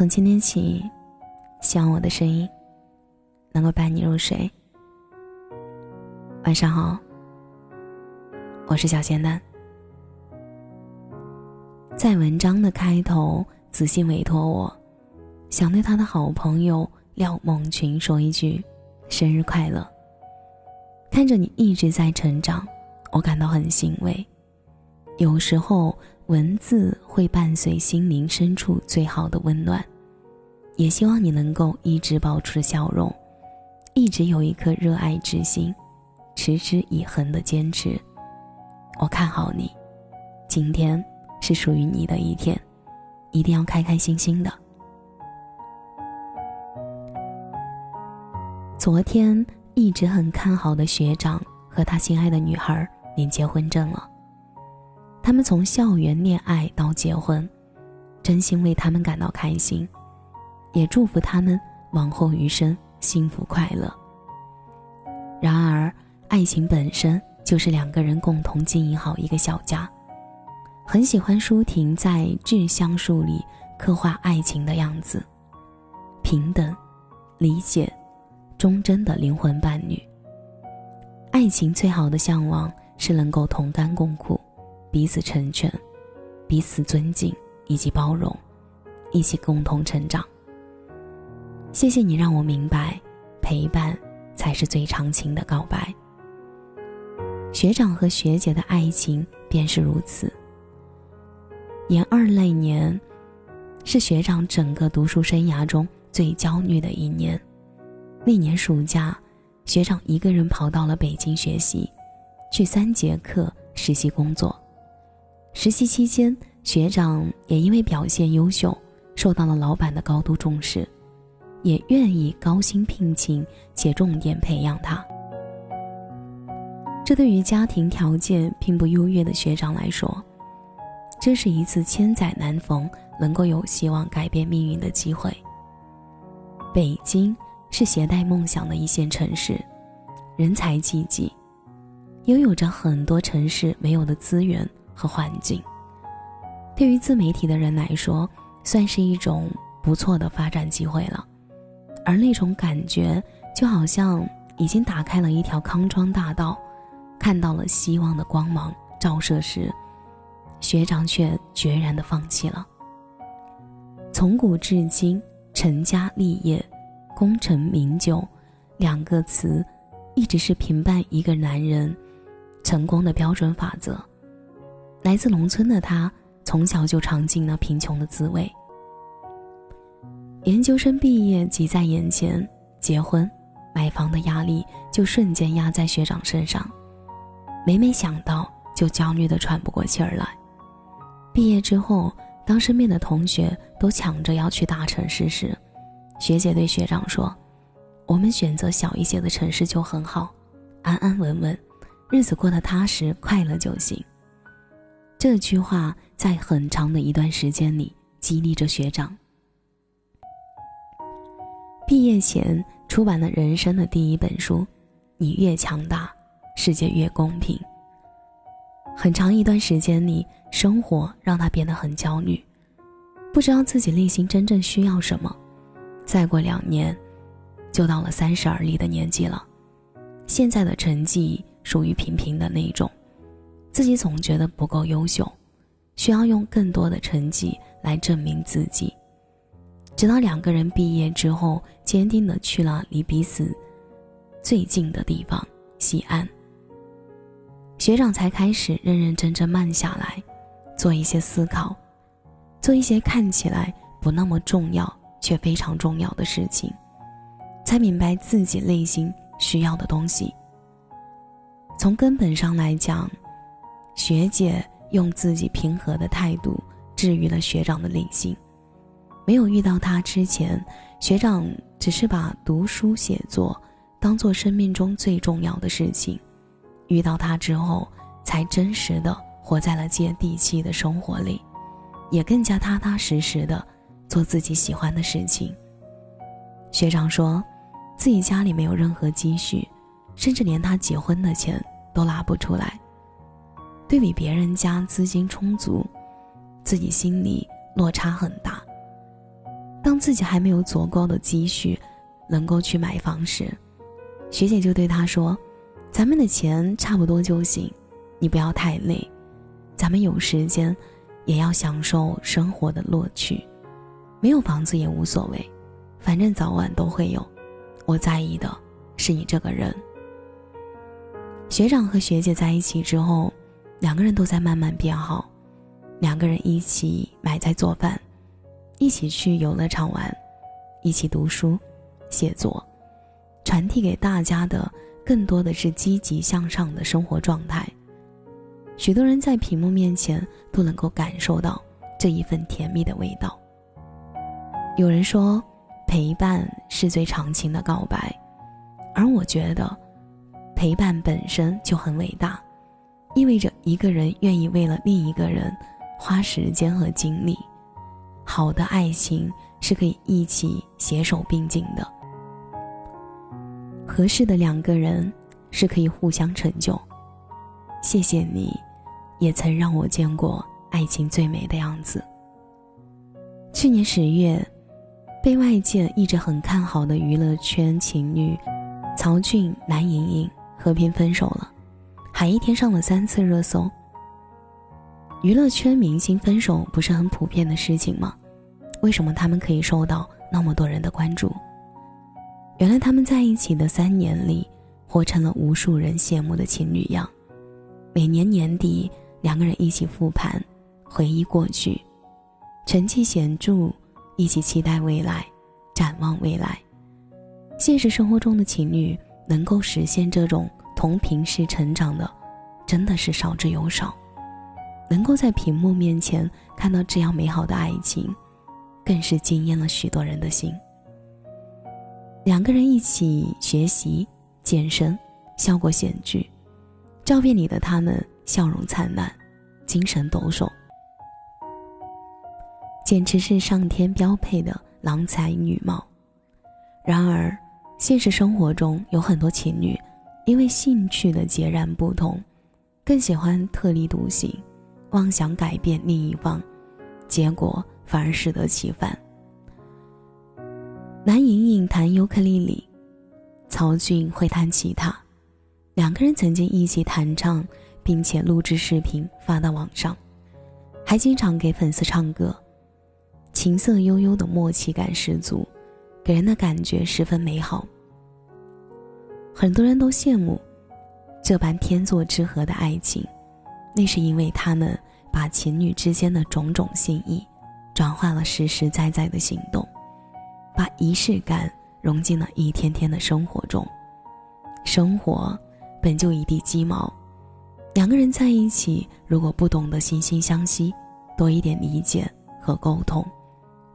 从今天起，希望我的声音能够伴你入睡。晚上好，我是小仙丹。在文章的开头，子信委托我，想对他的好朋友廖梦群说一句：生日快乐。看着你一直在成长，我感到很欣慰。有时候。文字会伴随心灵深处最好的温暖，也希望你能够一直保持笑容，一直有一颗热爱之心，持之以恒的坚持。我看好你，今天是属于你的一天，一定要开开心心的。昨天一直很看好的学长和他心爱的女孩领结婚证了。他们从校园恋爱到结婚，真心为他们感到开心，也祝福他们往后余生幸福快乐。然而，爱情本身就是两个人共同经营好一个小家。很喜欢舒婷在《致橡树》里刻画爱情的样子：平等、理解、忠贞的灵魂伴侣。爱情最好的向往是能够同甘共苦。彼此成全，彼此尊敬以及包容，一起共同成长。谢谢你让我明白，陪伴才是最长情的告白。学长和学姐的爱情便是如此。研二那年，是学长整个读书生涯中最焦虑的一年。那年暑假，学长一个人跑到了北京学习，去三节课实习工作。实习期间，学长也因为表现优秀，受到了老板的高度重视，也愿意高薪聘请且重点培养他。这对于家庭条件并不优越的学长来说，这是一次千载难逢、能够有希望改变命运的机会。北京是携带梦想的一线城市，人才济济，拥有着很多城市没有的资源。和环境，对于自媒体的人来说，算是一种不错的发展机会了。而那种感觉，就好像已经打开了一条康庄大道，看到了希望的光芒照射时，学长却决然的放弃了。从古至今，成家立业、功成名就，两个词，一直是评判一个男人成功的标准法则。来自农村的他，从小就尝尽了贫穷的滋味。研究生毕业即在眼前，结婚、买房的压力就瞬间压在学长身上，每每想到就焦虑的喘不过气儿来。毕业之后，当身边的同学都抢着要去大城市时，学姐对学长说：“我们选择小一些的城市就很好，安安稳稳，日子过得踏实快乐就行。”这句话在很长的一段时间里激励着学长。毕业前出版了人生的第一本书，《你越强大，世界越公平》。很长一段时间里，生活让他变得很焦虑，不知道自己内心真正需要什么。再过两年，就到了三十而立的年纪了，现在的成绩属于平平的那种。自己总觉得不够优秀，需要用更多的成绩来证明自己。直到两个人毕业之后，坚定的去了离彼此最近的地方——西安。学长才开始认认真真慢下来，做一些思考，做一些看起来不那么重要却非常重要的事情，才明白自己内心需要的东西。从根本上来讲。学姐用自己平和的态度治愈了学长的内心。没有遇到他之前，学长只是把读书写作当做生命中最重要的事情；遇到他之后，才真实的活在了接地气的生活里，也更加踏踏实实的做自己喜欢的事情。学长说，自己家里没有任何积蓄，甚至连他结婚的钱都拿不出来。对比别人家资金充足，自己心里落差很大。当自己还没有足够的积蓄，能够去买房时，学姐就对他说：“咱们的钱差不多就行，你不要太累。咱们有时间，也要享受生活的乐趣。没有房子也无所谓，反正早晚都会有。我在意的是你这个人。”学长和学姐在一起之后，两个人都在慢慢变好，两个人一起买菜做饭。一起去游乐场玩，一起读书、写作，传递给大家的更多的是积极向上的生活状态。许多人在屏幕面前都能够感受到这一份甜蜜的味道。有人说，陪伴是最长情的告白，而我觉得，陪伴本身就很伟大，意味着一个人愿意为了另一个人花时间和精力。好的爱情是可以一起携手并进的，合适的两个人是可以互相成就。谢谢你，也曾让我见过爱情最美的样子。去年十月，被外界一直很看好的娱乐圈情侣曹骏、蓝盈莹和平分手了，还一天上了三次热搜。娱乐圈明星分手不是很普遍的事情吗？为什么他们可以受到那么多人的关注？原来他们在一起的三年里，活成了无数人羡慕的情侣样。每年年底，两个人一起复盘，回忆过去，成绩显著，一起期待未来，展望未来。现实生活中的情侣能够实现这种同频式成长的，真的是少之又少。能够在屏幕面前看到这样美好的爱情。更是惊艳了许多人的心。两个人一起学习、健身，效果显著，照片里的他们笑容灿烂，精神抖擞，简直是上天标配的郎才女貌。然而，现实生活中有很多情侣，因为兴趣的截然不同，更喜欢特立独行，妄想改变另一方，结果。反而适得其反。蓝莹莹弹尤克里里，曹骏会弹吉他，两个人曾经一起弹唱，并且录制视频发到网上，还经常给粉丝唱歌，琴瑟悠悠的默契感十足，给人的感觉十分美好。很多人都羡慕这般天作之合的爱情，那是因为他们把情侣之间的种种心意。转化了实实在在的行动，把仪式感融进了一天天的生活中。生活本就一地鸡毛，两个人在一起，如果不懂得惺惺相惜，多一点理解和沟通，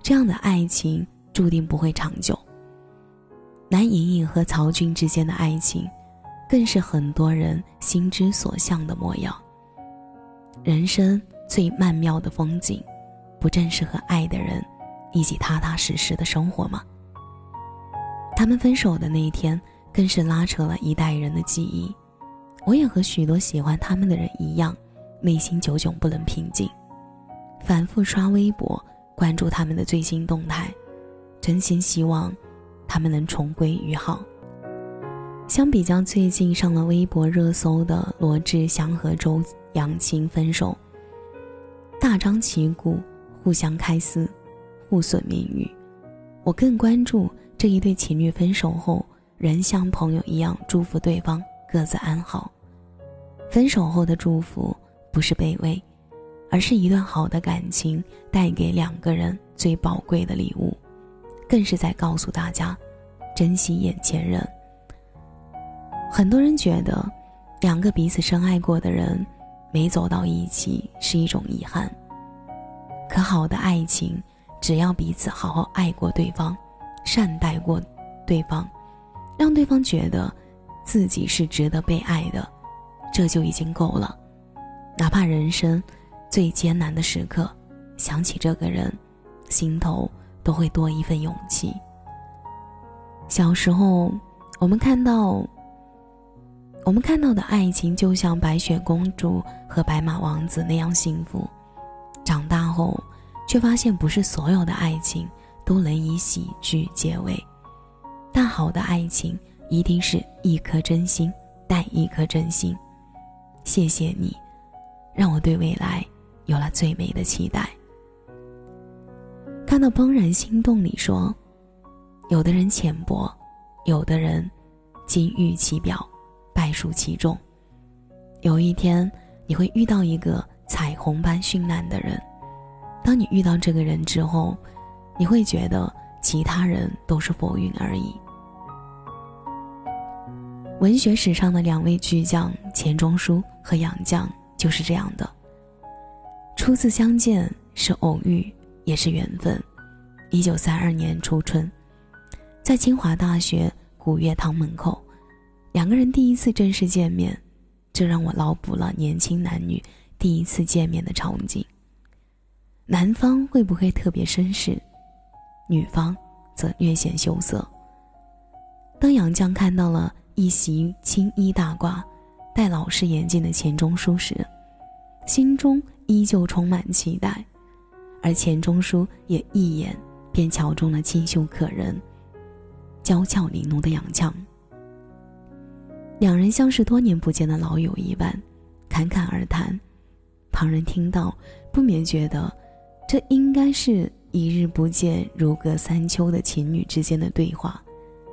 这样的爱情注定不会长久。蓝莹莹和曹军之间的爱情，更是很多人心之所向的模样。人生最曼妙的风景。不正是和爱的人一起踏踏实实的生活吗？他们分手的那一天，更是拉扯了一代人的记忆。我也和许多喜欢他们的人一样，内心久久不能平静，反复刷微博，关注他们的最新动态，真心希望他们能重归于好。相比较最近上了微博热搜的罗志祥和周扬青分手，大张旗鼓。互相开撕，互损名誉。我更关注这一对情侣分手后，仍像朋友一样祝福对方各自安好。分手后的祝福不是卑微，而是一段好的感情带给两个人最宝贵的礼物，更是在告诉大家，珍惜眼前人。很多人觉得，两个彼此深爱过的人，没走到一起是一种遗憾。可好的爱情，只要彼此好好爱过对方，善待过对方，让对方觉得自己是值得被爱的，这就已经够了。哪怕人生最艰难的时刻，想起这个人，心头都会多一份勇气。小时候，我们看到，我们看到的爱情就像白雪公主和白马王子那样幸福。长大后，却发现不是所有的爱情都能以喜剧结尾，但好的爱情一定是一颗真心带一颗真心。谢谢你，让我对未来有了最美的期待。看到《怦然心动》里说，有的人浅薄，有的人金玉其表，败絮其中。有一天你会遇到一个彩虹般绚烂的人，当你遇到这个人之后，你会觉得其他人都是浮云而已。文学史上的两位巨匠钱钟书和杨绛就是这样的。初次相见是偶遇，也是缘分。一九三二年初春，在清华大学古月堂门口，两个人第一次正式见面，这让我脑补了年轻男女第一次见面的场景。男方会不会特别绅士，女方则略显羞涩。当杨绛看到了。一袭青衣大褂、戴老式眼镜的钱钟书时，心中依旧充满期待，而钱钟书也一眼便瞧中了清秀可人、娇俏玲珑的杨绛。两人像是多年不见的老友一般，侃侃而谈。旁人听到，不免觉得，这应该是一日不见如隔三秋的情侣之间的对话，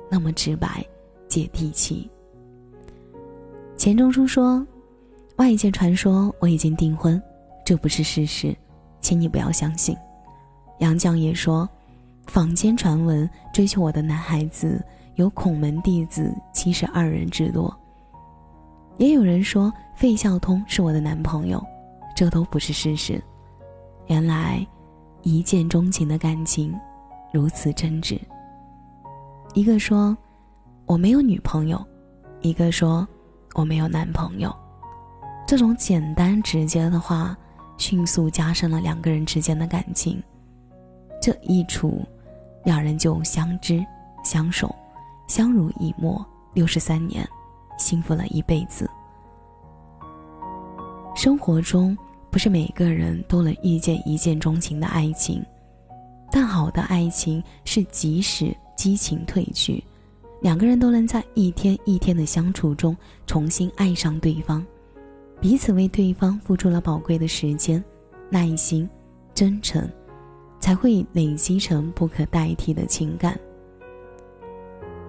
那么直白。接地气。钱钟书说：“外界传说我已经订婚，这不是事实，请你不要相信。”杨绛也说：“坊间传闻追求我的男孩子有孔门弟子七十二人之多。”也有人说费孝通是我的男朋友，这都不是事实。原来，一见钟情的感情如此真挚。一个说。我没有女朋友，一个说我没有男朋友，这种简单直接的话，迅速加深了两个人之间的感情。这一处，两人就相知、相守、相濡以沫六十三年，幸福了一辈子。生活中不是每个人都能遇见一见钟情的爱情，但好的爱情是即使激情褪去。两个人都能在一天一天的相处中重新爱上对方，彼此为对方付出了宝贵的时间、耐心、真诚，才会累积成不可代替的情感。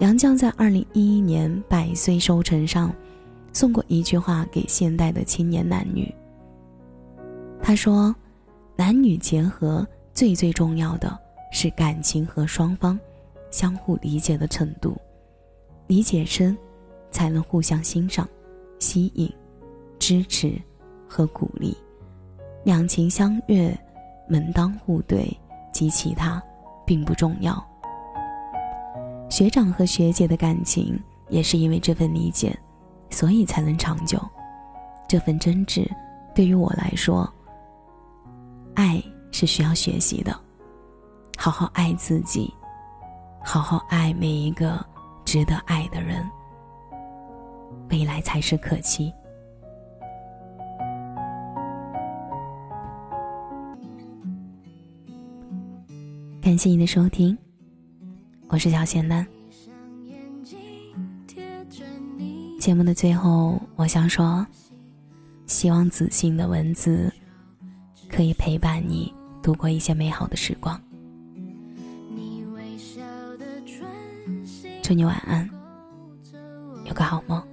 杨绛在二零一一年百岁寿辰上，送过一句话给现代的青年男女。他说：“男女结合最最重要的是感情和双方相互理解的程度。”理解深，才能互相欣赏、吸引、支持和鼓励。两情相悦、门当户对及其他，并不重要。学长和学姐的感情也是因为这份理解，所以才能长久。这份真挚，对于我来说，爱是需要学习的。好好爱自己，好好爱每一个。值得爱的人，未来才是可期。感谢你的收听，我是小仙丹。节目的最后，我想说，希望子信的文字可以陪伴你度过一些美好的时光。祝你晚安，有个好梦。